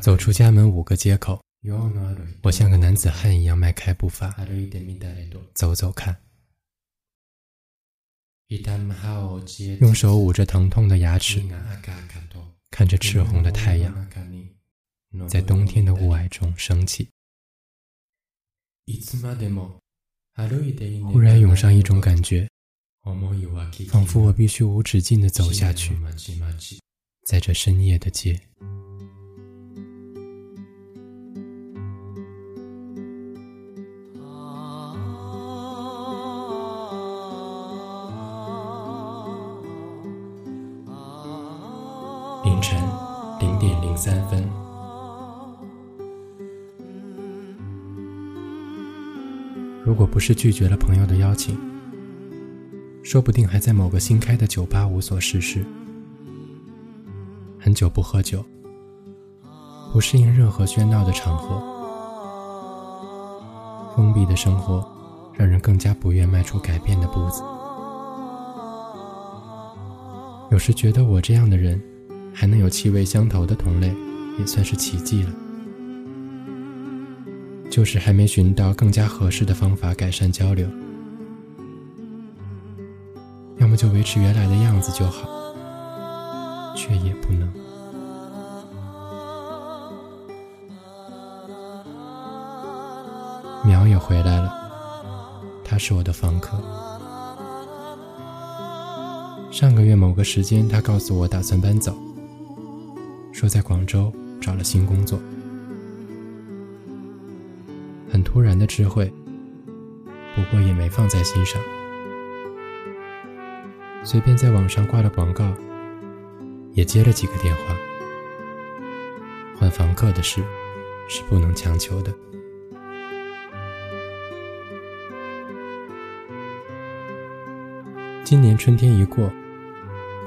走出家门五个街口，我像个男子汉一样迈开步伐，走走看。用手捂着疼痛的牙齿，看着赤红的太阳在冬天的雾霭中升起。忽然涌上一种感觉，仿佛我必须无止境地走下去，在这深夜的街。凌晨零点零三分，如果不是拒绝了朋友的邀请，说不定还在某个新开的酒吧无所事事。很久不喝酒，不适应任何喧闹的场合，封闭的生活让人更加不愿迈出改变的步子。有时觉得我这样的人。还能有气味相投的同类，也算是奇迹了。就是还没寻到更加合适的方法改善交流，要么就维持原来的样子就好，却也不能。苗也回来了，他是我的房客。上个月某个时间，他告诉我打算搬走。说在广州找了新工作，很突然的智慧，不过也没放在心上。随便在网上挂了广告，也接了几个电话。换房客的事是不能强求的。今年春天一过，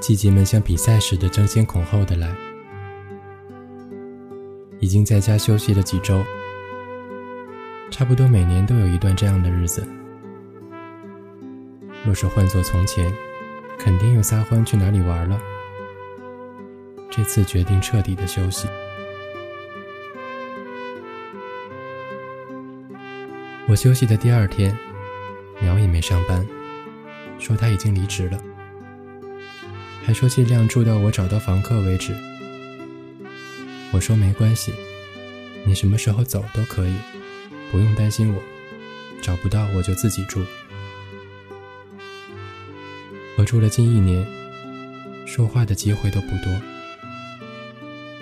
季节们像比赛似的争先恐后的来。已经在家休息了几周，差不多每年都有一段这样的日子。若是换做从前，肯定又撒欢去哪里玩了。这次决定彻底的休息。我休息的第二天，苗也没上班，说他已经离职了，还说尽量住到我找到房客为止。我说没关系，你什么时候走都可以，不用担心我，找不到我就自己住。我住了近一年，说话的机会都不多。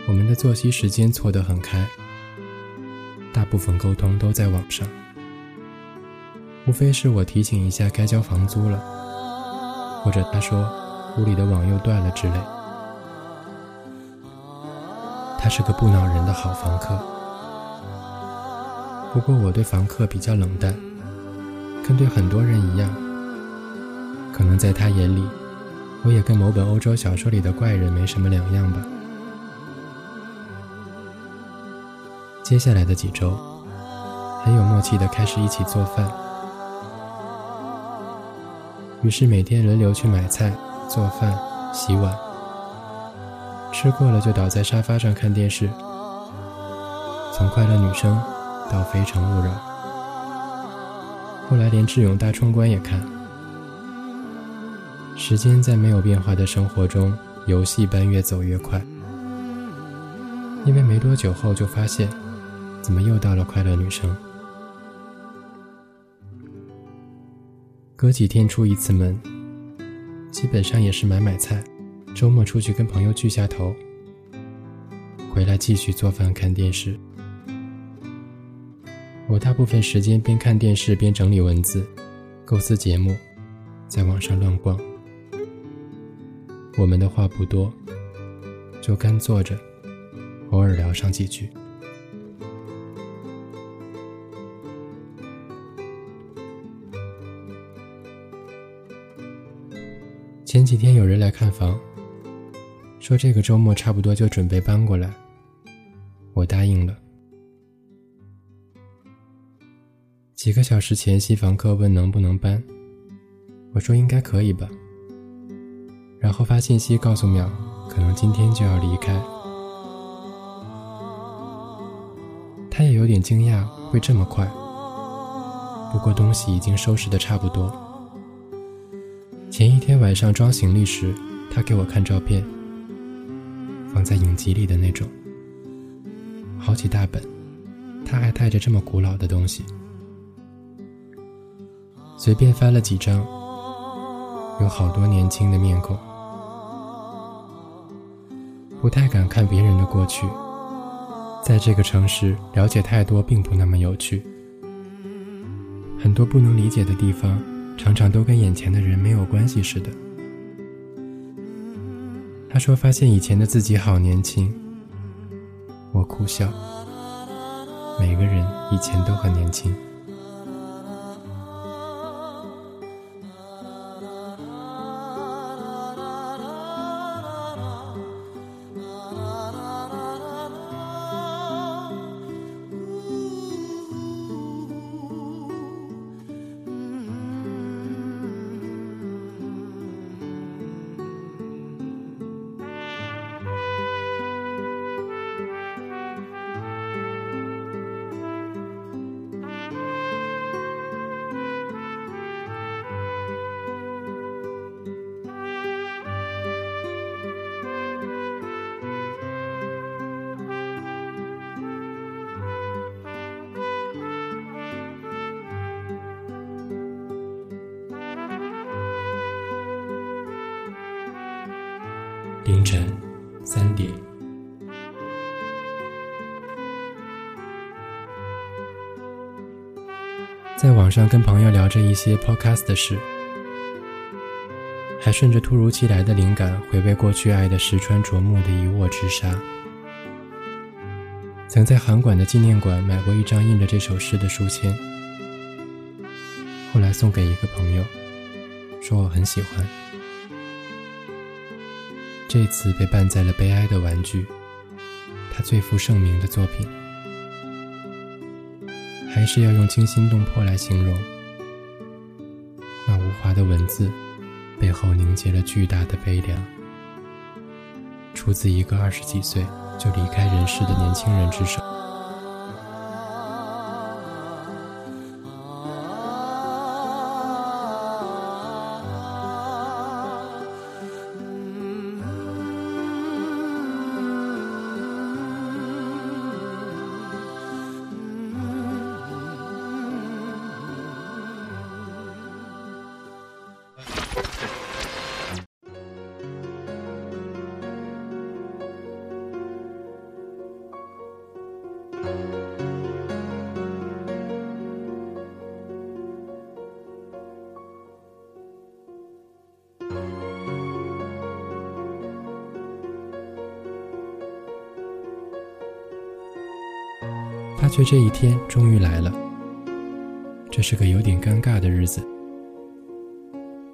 我们的作息时间错得很开，大部分沟通都在网上，无非是我提醒一下该交房租了，或者他说屋里的网又断了之类。他是个不恼人的好房客，不过我对房客比较冷淡，跟对很多人一样。可能在他眼里，我也跟某本欧洲小说里的怪人没什么两样吧。接下来的几周，很有默契的开始一起做饭，于是每天轮流去买菜、做饭、洗碗。吃过了就倒在沙发上看电视，从快乐女生到非诚勿扰，后来连智勇大冲关也看。时间在没有变化的生活中，游戏般越走越快。因为没多久后就发现，怎么又到了快乐女生？隔几天出一次门，基本上也是买买菜。周末出去跟朋友聚下头，回来继续做饭看电视。我大部分时间边看电视边整理文字，构思节目，在网上乱逛。我们的话不多，就干坐着，偶尔聊上几句。前几天有人来看房，说这个周末差不多就准备搬过来，我答应了。几个小时前，新房客问能不能搬，我说应该可以吧。然后发信息告诉淼，可能今天就要离开。他也有点惊讶，会这么快？不过东西已经收拾的差不多了。前一天晚上装行李时，他给我看照片，放在影集里的那种，好几大本，他还带着这么古老的东西。随便翻了几张，有好多年轻的面孔。不太敢看别人的过去，在这个城市了解太多并不那么有趣。很多不能理解的地方，常常都跟眼前的人没有关系似的。他说发现以前的自己好年轻，我苦笑。每个人以前都很年轻。凌晨三点，在网上跟朋友聊着一些 podcast 的事，还顺着突如其来的灵感回味过去爱的石川啄木的一握之沙。曾在韩馆的纪念馆买过一张印着这首诗的书签，后来送给一个朋友，说我很喜欢。这次被办在了悲哀的玩具，他最负盛名的作品，还是要用惊心动魄来形容。那无华的文字背后凝结了巨大的悲凉，出自一个二十几岁就离开人世的年轻人之手。他却这一天终于来了，这是个有点尴尬的日子。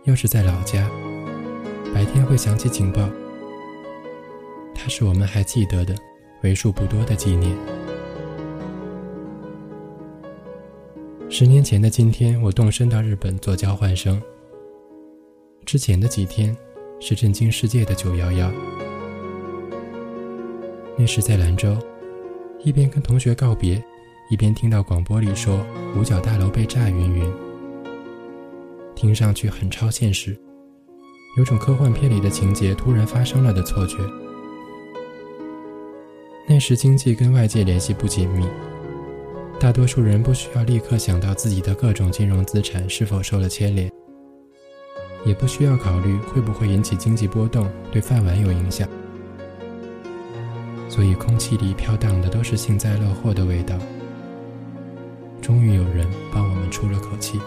要是在老家，白天会响起警报，它是我们还记得的为数不多的纪念。十年前的今天，我动身到日本做交换生。之前的几天是震惊世界的九幺幺，那时在兰州。一边跟同学告别，一边听到广播里说五角大楼被炸云云，听上去很超现实，有种科幻片里的情节突然发生了的错觉。那时经济跟外界联系不紧密，大多数人不需要立刻想到自己的各种金融资产是否受了牵连，也不需要考虑会不会引起经济波动，对饭碗有影响。所以，空气里飘荡的都是幸灾乐祸的味道。终于有人帮我们出了口气。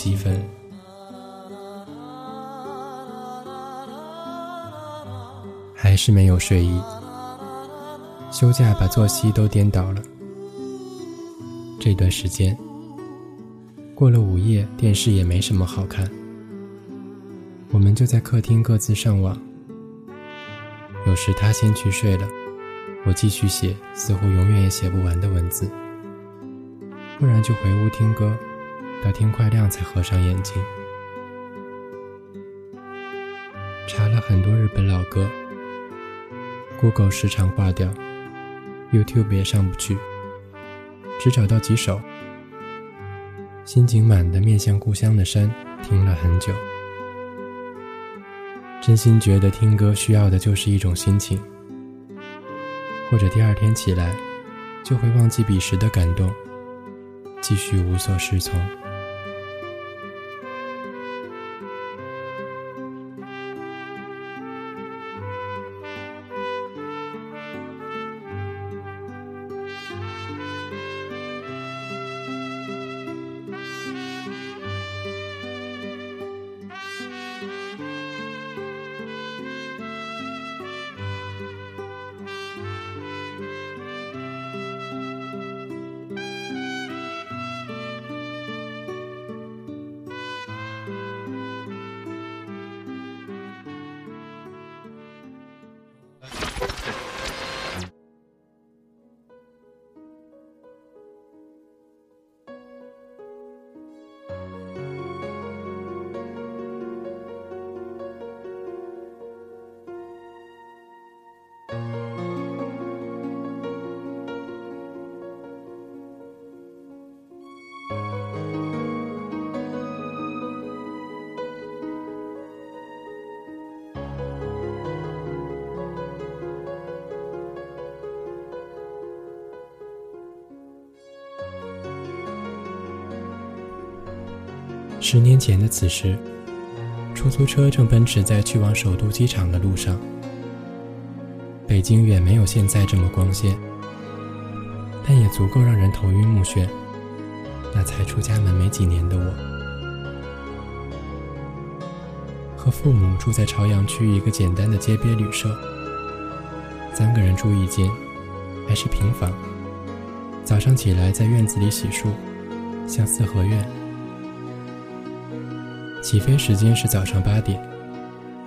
七分。还是没有睡意。休假把作息都颠倒了。这段时间过了午夜，电视也没什么好看，我们就在客厅各自上网。有时他先去睡了，我继续写似乎永远也写不完的文字，不然就回屋听歌，到天快亮才合上眼睛。查了很多日本老歌。Google 时常挂掉，YouTube 也上不去，只找到几首。心景满的面向故乡的山，听了很久。真心觉得听歌需要的就是一种心情，或者第二天起来，就会忘记彼时的感动，继续无所适从。十年前的此时，出租车正奔驰在去往首都机场的路上。北京远没有现在这么光鲜，但也足够让人头晕目眩。那才出家门没几年的我，和父母住在朝阳区一个简单的街边旅社，三个人住一间，还是平房。早上起来在院子里洗漱，像四合院。起飞时间是早上八点，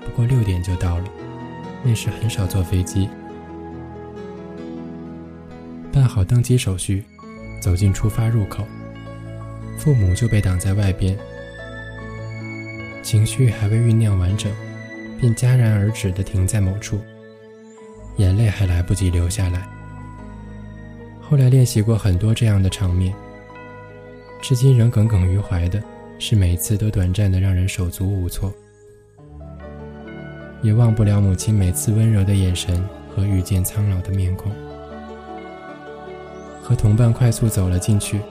不过六点就到了。那时很少坐飞机。办好登机手续，走进出发入口，父母就被挡在外边。情绪还未酝酿完整，便戛然而止地停在某处，眼泪还来不及流下来。后来练习过很多这样的场面，至今仍耿耿于怀的。是每次都短暂的让人手足无措，也忘不了母亲每次温柔的眼神和遇见苍老的面孔。和同伴快速走了进去，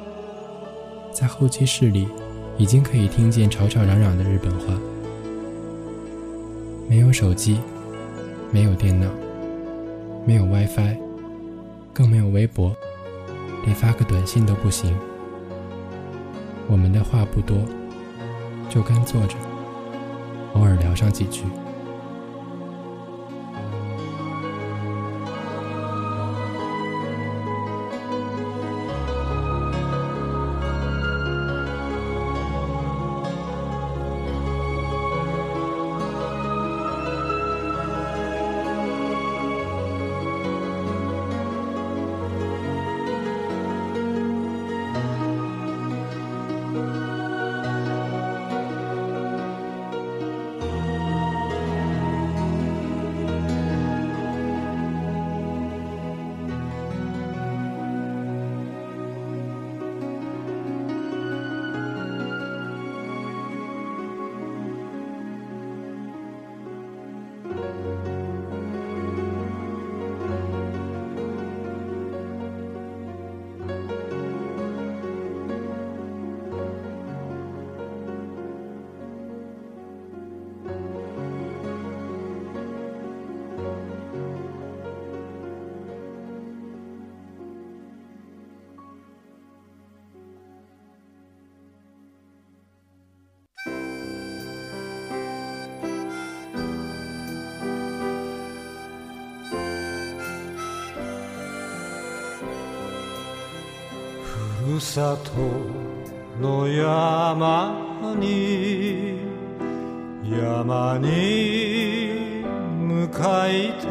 在候机室里，已经可以听见吵吵嚷嚷的日本话。没有手机，没有电脑，没有 WiFi，更没有微博，连发个短信都不行。我们的话不多。就干坐着，偶尔聊上几句。さとの山に山に向かいて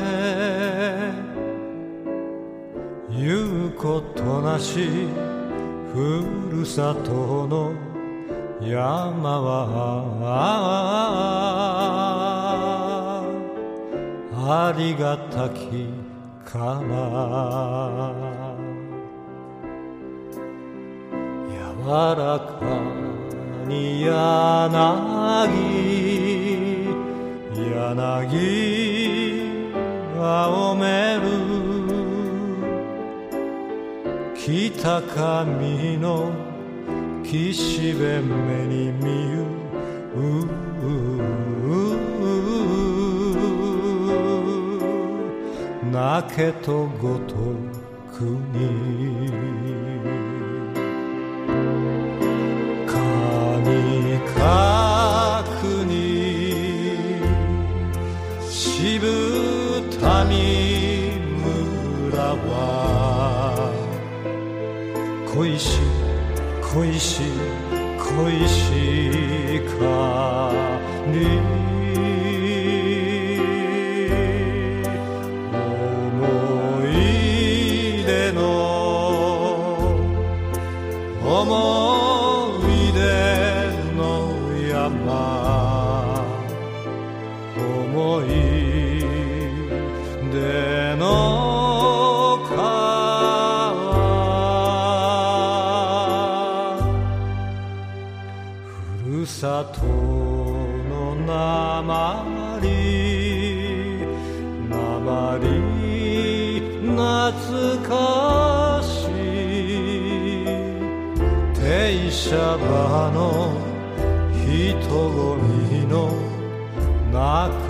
言うことなしふるさとの山はありがたきかな。はらかに柳柳青める北上の岸辺目に見ゆう。泣けとごとくに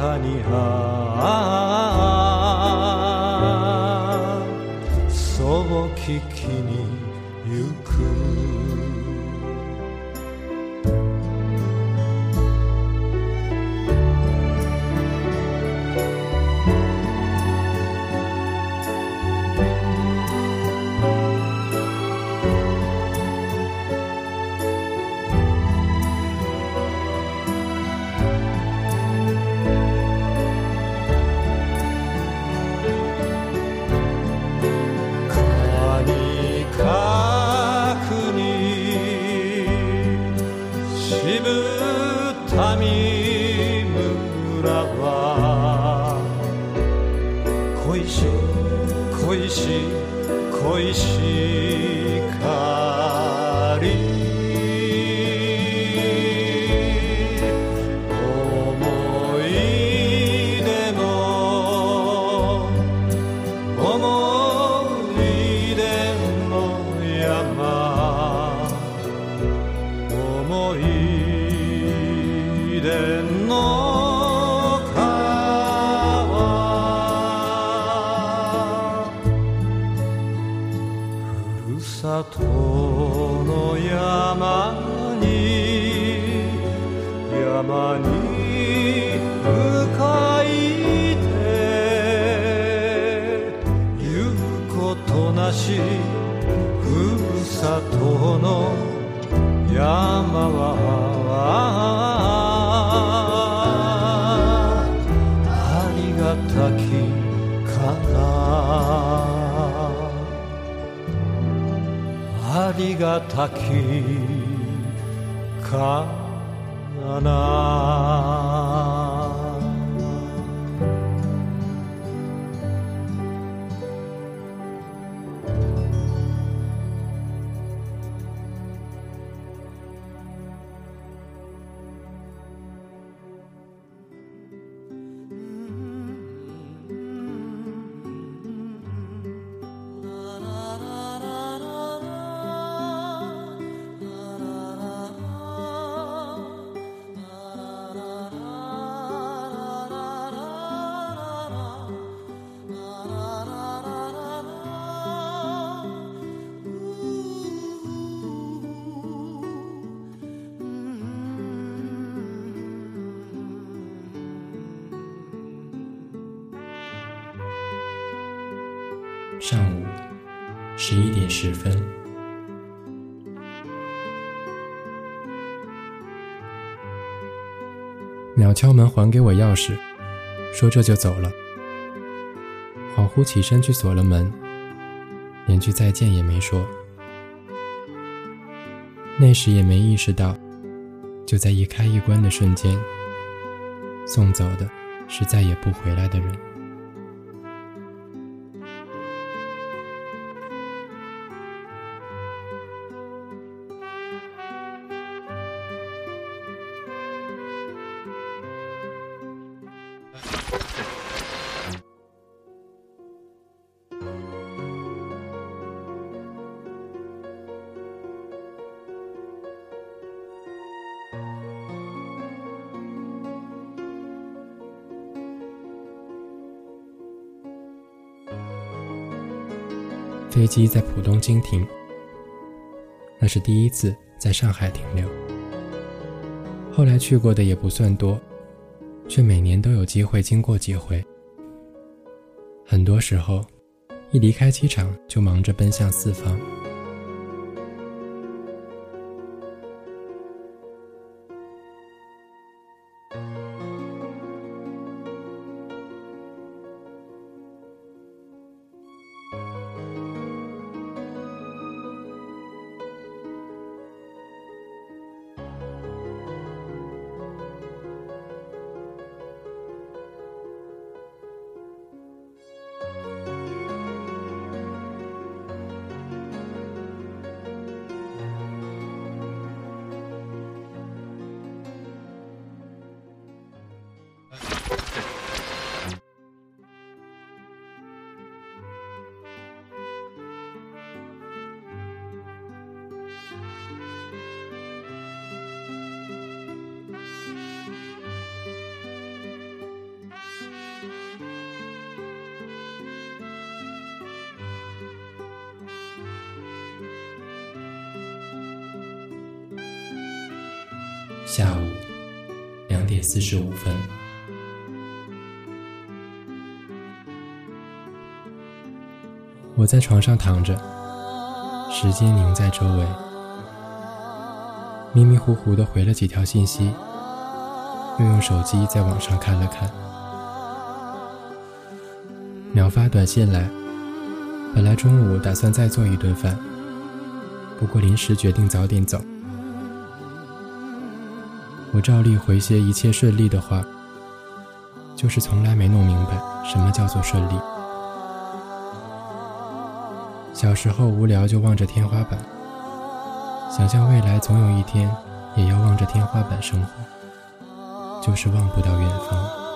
아니하 Anna. 敲门还给我钥匙，说这就走了。恍惚起身去锁了门，连句再见也没说。那时也没意识到，就在一开一关的瞬间，送走的是再也不回来的人。飞机在浦东经停，那是第一次在上海停留。后来去过的也不算多，却每年都有机会经过几回。很多时候，一离开机场就忙着奔向四方。两点四十五分，我在床上躺着，时间凝在周围，迷迷糊糊的回了几条信息，又用手机在网上看了看，秒发短信来，本来中午打算再做一顿饭，不过临时决定早点走。我照例回些一切顺利的话，就是从来没弄明白什么叫做顺利。小时候无聊就望着天花板，想象未来总有一天也要望着天花板生活，就是望不到远方。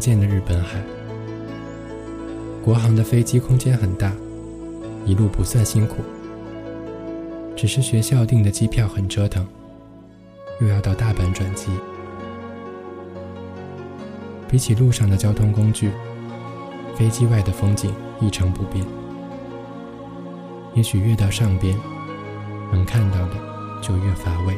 见的日本海。国航的飞机空间很大，一路不算辛苦，只是学校订的机票很折腾，又要到大阪转机。比起路上的交通工具，飞机外的风景一成不变。也许越到上边，能看到的就越乏味。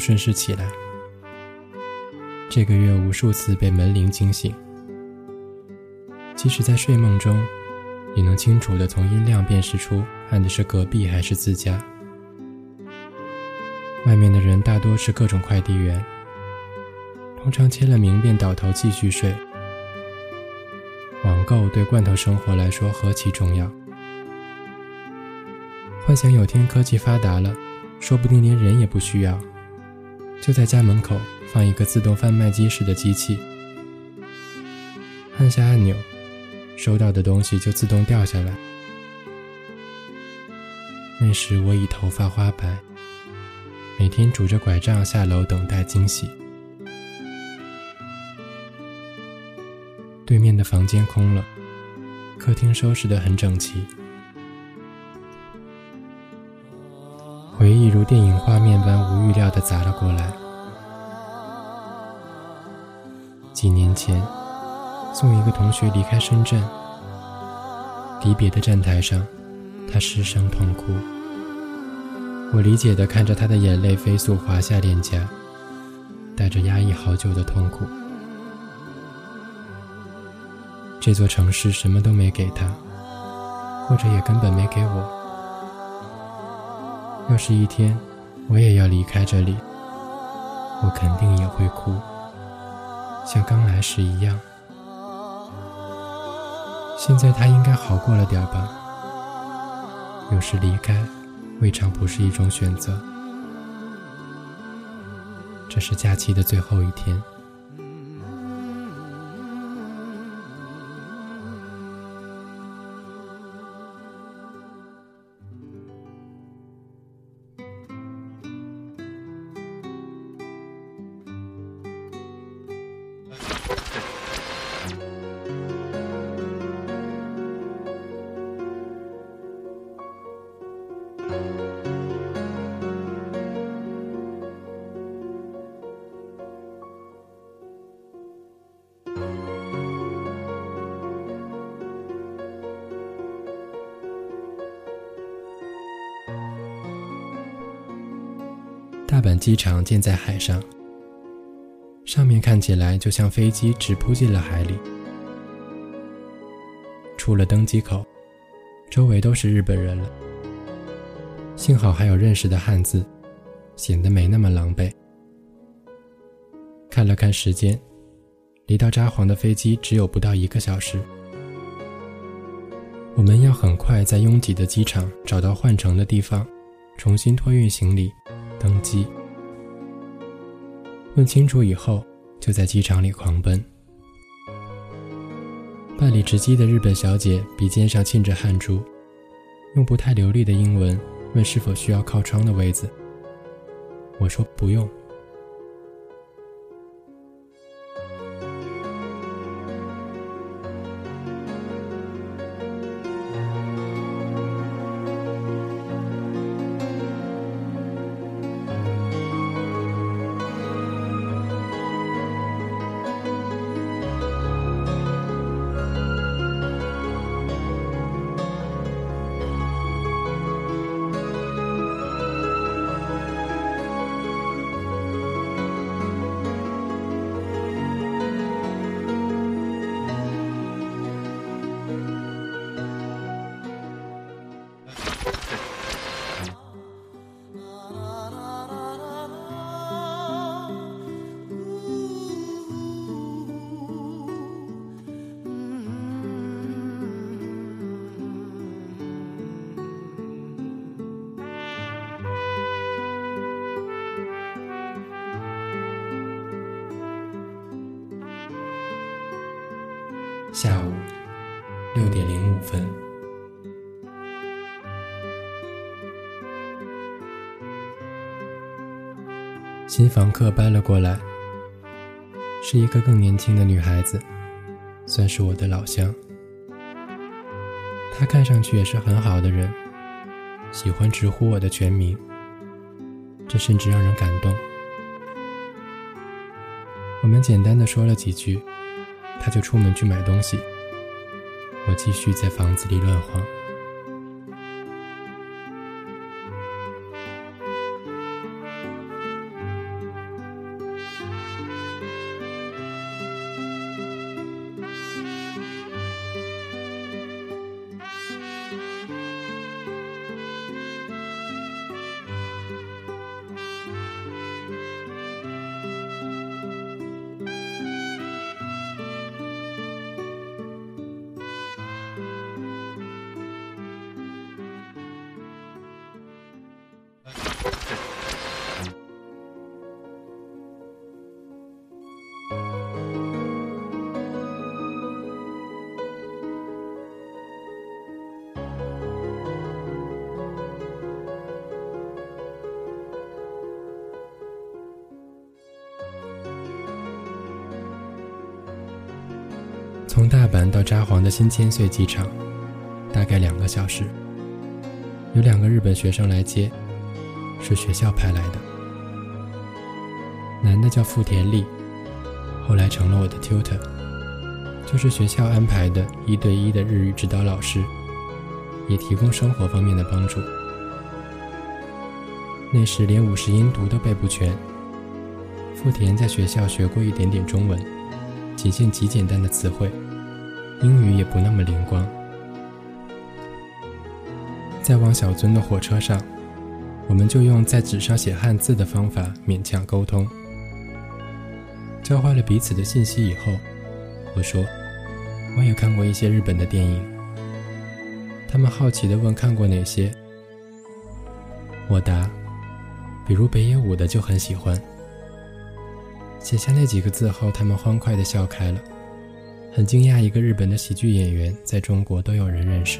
顺势起来。这个月无数次被门铃惊醒，即使在睡梦中，也能清楚的从音量辨识出按的是隔壁还是自家。外面的人大多是各种快递员，通常签了名便倒头继续睡。网购对罐头生活来说何其重要！幻想有天科技发达了，说不定连人也不需要，就在家门口放一个自动贩卖机式的机器，按下按钮，收到的东西就自动掉下来。那时我已头发花白。每天拄着拐杖下楼等待惊喜。对面的房间空了，客厅收拾得很整齐。如电影画面般无预料地砸了过来。几年前，送一个同学离开深圳，离别的站台上，他失声痛哭。我理解地看着他的眼泪飞速滑下脸颊，带着压抑好久的痛苦。这座城市什么都没给他，或者也根本没给我。要是一天我也要离开这里，我肯定也会哭，像刚来时一样。现在他应该好过了点吧？有时离开。未尝不是一种选择。这是假期的最后一天。机场建在海上，上面看起来就像飞机直扑进了海里。出了登机口，周围都是日本人了。幸好还有认识的汉字，显得没那么狼狈。看了看时间，离到札幌的飞机只有不到一个小时。我们要很快在拥挤的机场找到换乘的地方，重新托运行李。登机，问清楚以后，就在机场里狂奔。办理值机的日本小姐鼻尖上沁着汗珠，用不太流利的英文问是否需要靠窗的位子。我说不用。新房客搬了过来，是一个更年轻的女孩子，算是我的老乡。她看上去也是很好的人，喜欢直呼我的全名，这甚至让人感动。我们简单的说了几句，他就出门去买东西。我继续在房子里乱晃。从大阪到札幌的新千岁机场，大概两个小时。有两个日本学生来接，是学校派来的。男的叫富田利，后来成了我的 tutor，就是学校安排的一对一的日语指导老师，也提供生活方面的帮助。那时连五十音读都背不全，富田在学校学过一点点中文。仅限极简单的词汇，英语也不那么灵光。在往小樽的火车上，我们就用在纸上写汉字的方法勉强沟通。交换了彼此的信息以后，我说：“我也看过一些日本的电影。”他们好奇地问：“看过哪些？”我答：“比如北野武的就很喜欢。”写下那几个字后，他们欢快地笑开了，很惊讶一个日本的喜剧演员在中国都有人认识。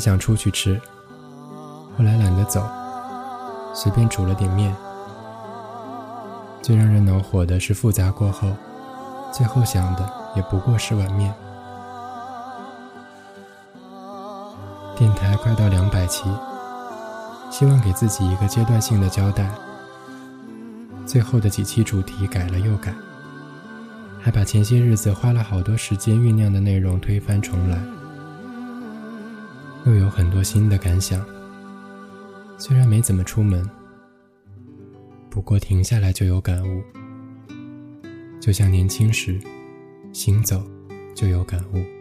想出去吃，后来懒得走，随便煮了点面。最让人恼火的是复杂过后，最后想的也不过是碗面。电台快到两百期，希望给自己一个阶段性的交代。最后的几期主题改了又改，还把前些日子花了好多时间酝酿的内容推翻重来，又有很多新的感想。虽然没怎么出门，不过停下来就有感悟，就像年轻时，行走就有感悟。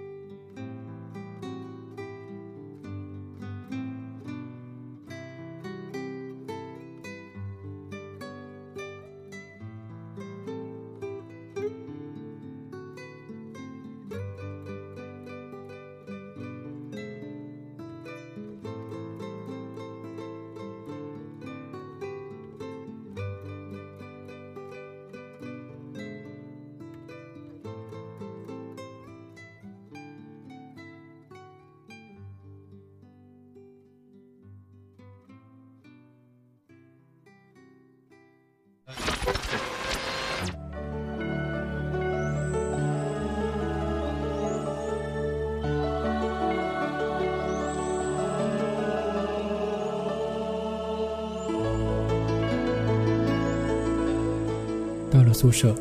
宿舍，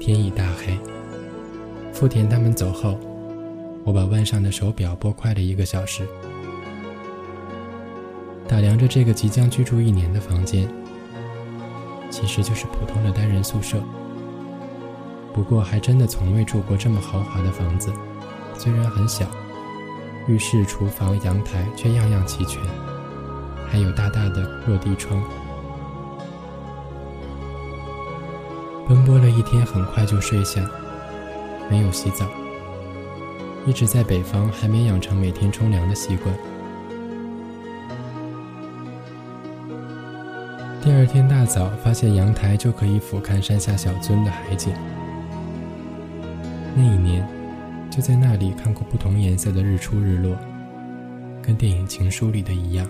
天已大黑。富田他们走后，我把腕上的手表拨快了一个小时，打量着这个即将居住一年的房间，其实就是普通的单人宿舍。不过还真的从未住过这么豪华的房子，虽然很小，浴室、厨房、阳台却样样齐全，还有大大的落地窗。奔波了一天，很快就睡下，没有洗澡，一直在北方还没养成每天冲凉的习惯。第二天大早，发现阳台就可以俯瞰山下小樽的海景。那一年，就在那里看过不同颜色的日出日落，跟电影《情书》里的一样。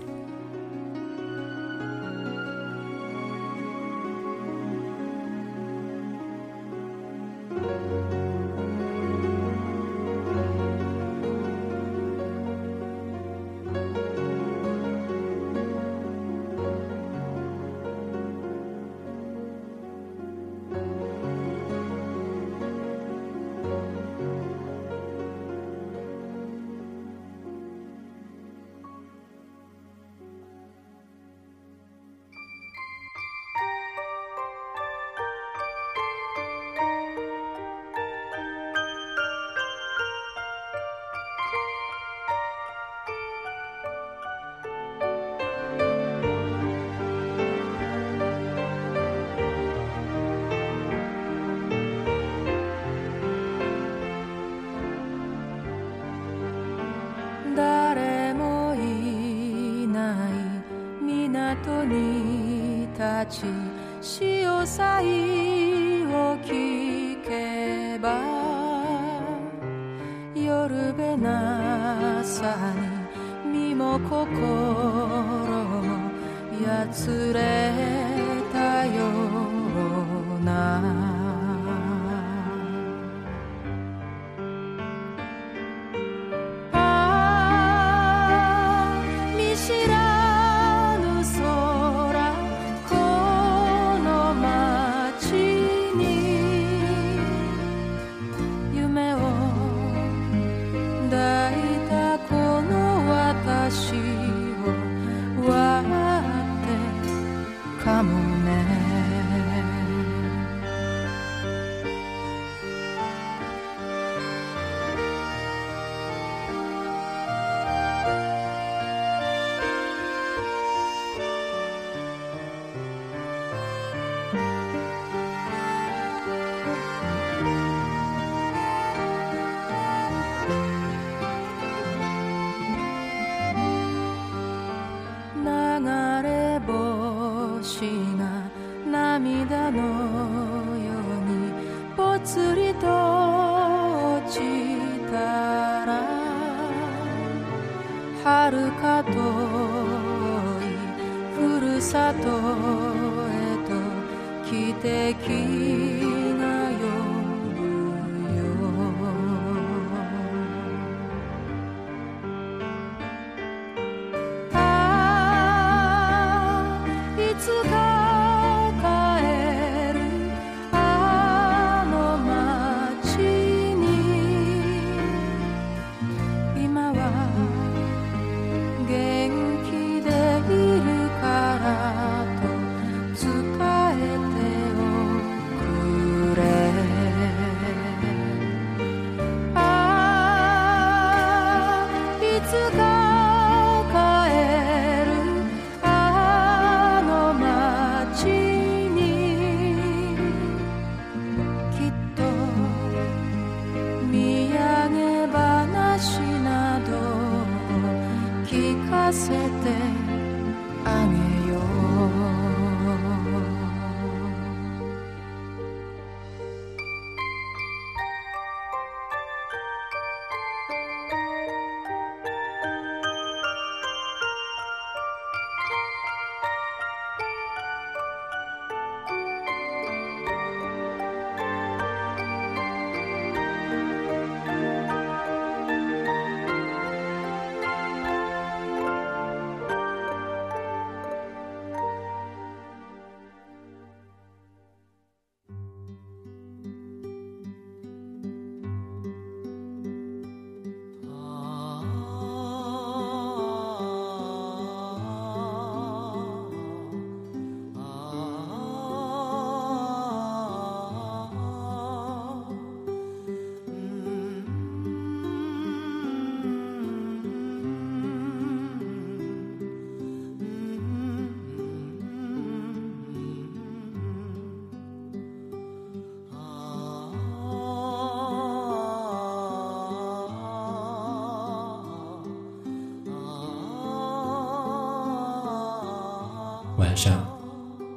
晚上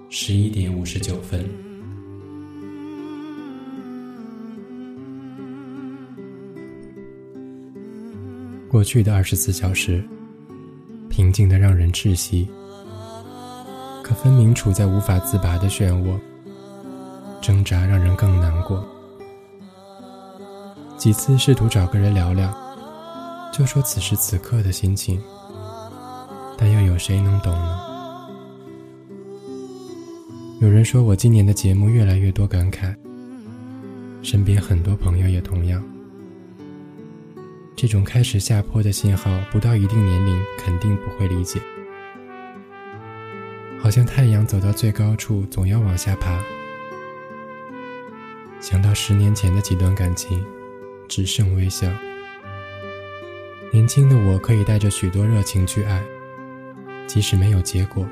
十一点五十九分。过去的二十四小时，平静的让人窒息，可分明处在无法自拔的漩涡，挣扎让人更难过。几次试图找个人聊聊，就说此时此刻的心情，但又有谁能懂呢？有人说我今年的节目越来越多感慨，身边很多朋友也同样。这种开始下坡的信号，不到一定年龄肯定不会理解。好像太阳走到最高处，总要往下爬。想到十年前的几段感情。只剩微笑。年轻的我可以带着许多热情去爱，即使没有结果，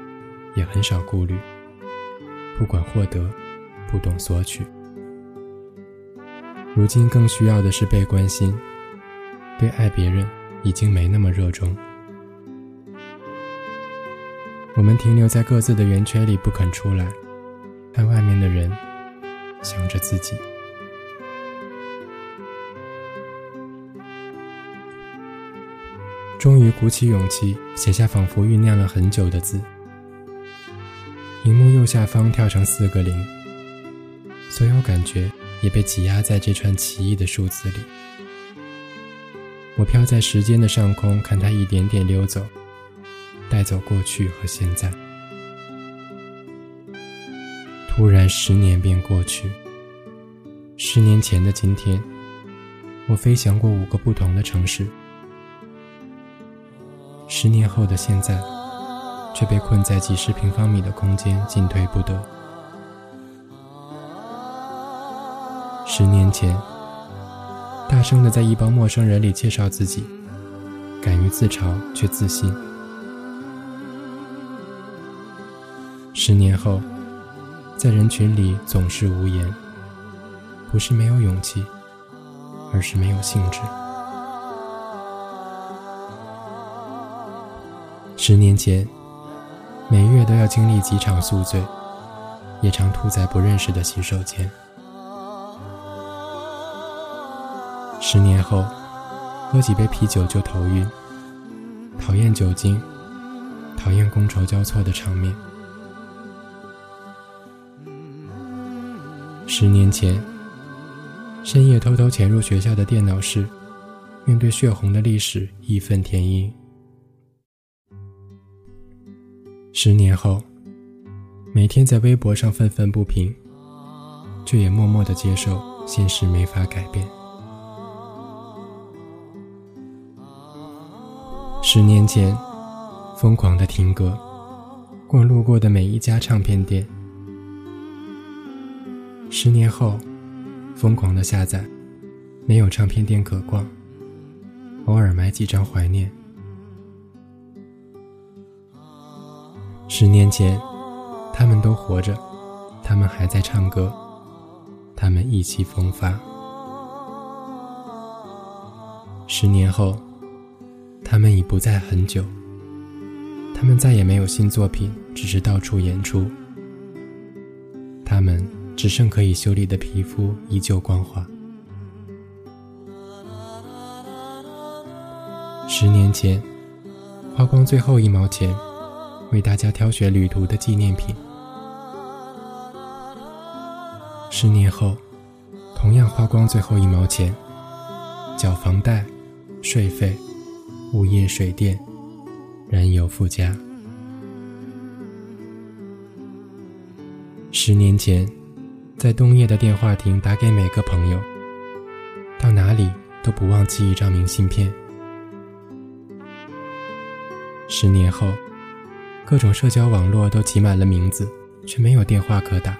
也很少顾虑。不管获得，不懂索取。如今更需要的是被关心，对爱别人已经没那么热衷。我们停留在各自的圆圈里不肯出来，看外面的人，想着自己。终于鼓起勇气写下仿佛酝酿了很久的字。下方跳成四个零，所有感觉也被挤压在这串奇异的数字里。我飘在时间的上空，看它一点点溜走，带走过去和现在。突然，十年便过去。十年前的今天，我飞翔过五个不同的城市。十年后的现在，却被困在几十平方米的空间，进退不得。十年前，大声的在一帮陌生人里介绍自己，敢于自嘲却自信。十年后，在人群里总是无言，不是没有勇气，而是没有兴致。十年前，每月都要经历几场宿醉，也常吐在不认识的洗手间。十年后，喝几杯啤酒就头晕，讨厌酒精，讨厌觥筹交错的场面。十年前，深夜偷偷潜入学校的电脑室，面对血红的历史，义愤填膺。十年后，每天在微博上愤愤不平，却也默默的接受现实没法改变。十年前，疯狂的听歌，逛路过的每一家唱片店。十年后，疯狂的下载，没有唱片店可逛，偶尔买几张怀念。十年前，他们都活着，他们还在唱歌，他们意气风发。十年后，他们已不在很久，他们再也没有新作品，只是到处演出。他们只剩可以修理的皮肤，依旧光滑。十年前，花光最后一毛钱。为大家挑选旅途的纪念品。十年后，同样花光最后一毛钱，缴房贷、税费、物业水电、燃油附加。十年前，在冬夜的电话亭打给每个朋友，到哪里都不忘寄一张明信片。十年后。各种社交网络都挤满了名字，却没有电话可打。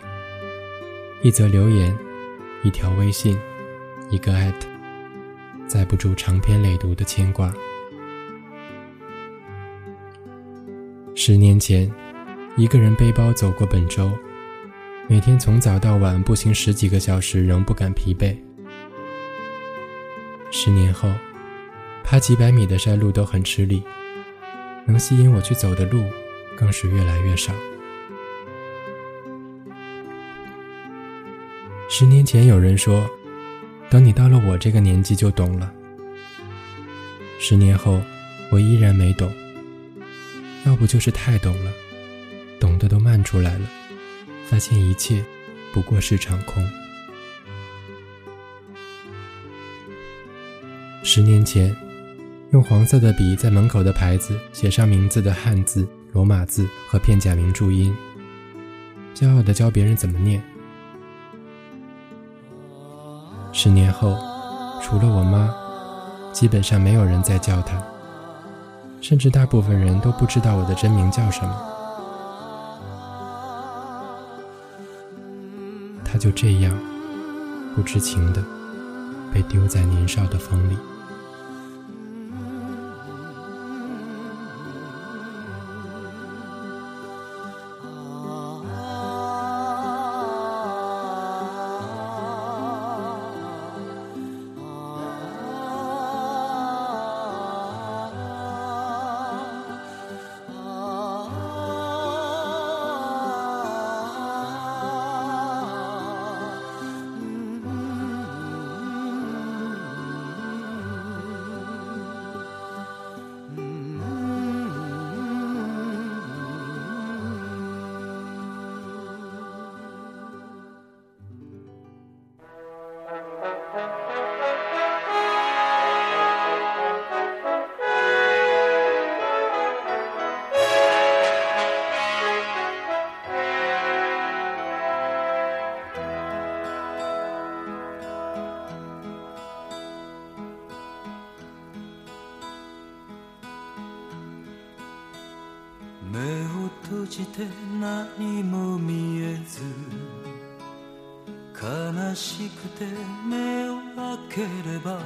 一则留言，一条微信，一个艾特，载不住长篇累牍的牵挂。十年前，一个人背包走过本州，每天从早到晚步行十几个小时，仍不感疲惫。十年后，爬几百米的山路都很吃力，能吸引我去走的路。更是越来越少。十年前有人说等你到了我这个年纪就懂了。十年后我依然没懂要不就是太懂了懂得都漫出来了发现一切不过是场空。十年前用黄色的笔在门口的牌子写上名字的汉字罗马字和片假名注音，骄傲的教别人怎么念。十年后，除了我妈，基本上没有人再叫她，甚至大部分人都不知道我的真名叫什么。他就这样，不知情的，被丢在年少的风里。て何も見えず悲しくて目を開ければ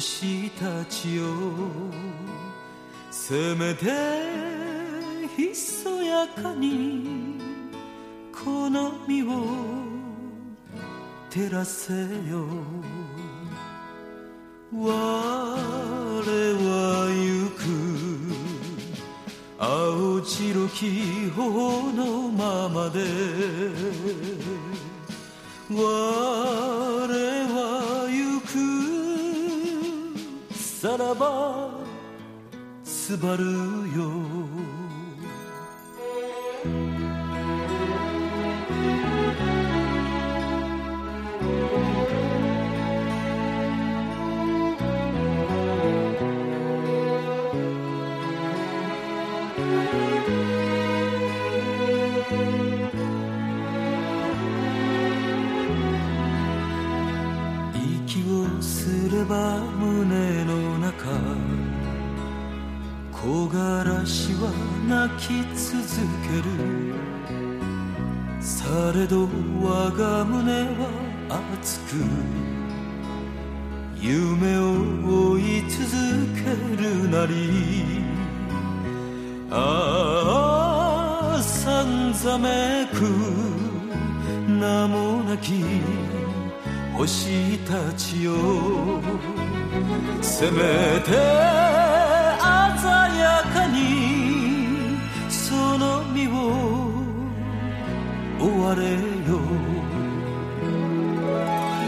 星たちよせめてひそやかにこの身を照らせよ。我は行く青白き頬のままで。我ばすばるよ。木枯らしは泣き続ける。されど我が胸は熱く。夢を追い続けるなり。ああさんざめく。名もなき。星たちよ。せめてれよ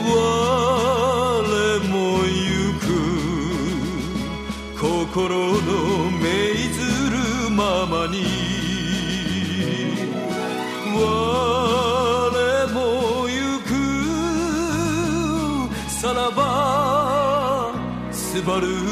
我も行く心の命ずるままに。我も行く。さらばすばる